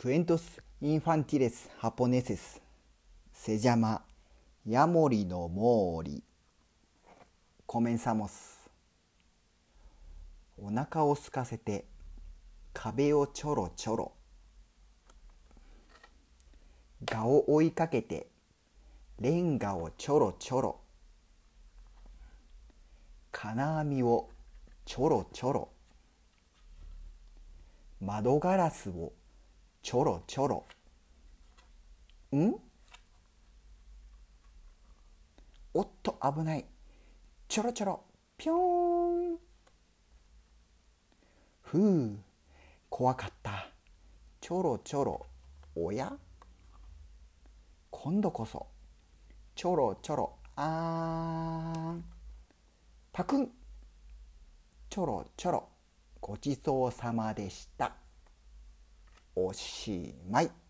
クエントス・インファンティレス・ハポネセスセジャマ・ヤモリのモーリコメンサモスお腹を空かせて壁をちょろちょろ蛾を追いかけてレンガをちょろちょろ金網をちょろちょろ窓ガラスをちょろちょろん？おっと危ない。ちょろちょろぴょーん。ふう。怖かった。ちょろちょろおや？今度こそ。ちょろちょろあーん。パクン。ちょろちょろごちそうさまでした。おしまい。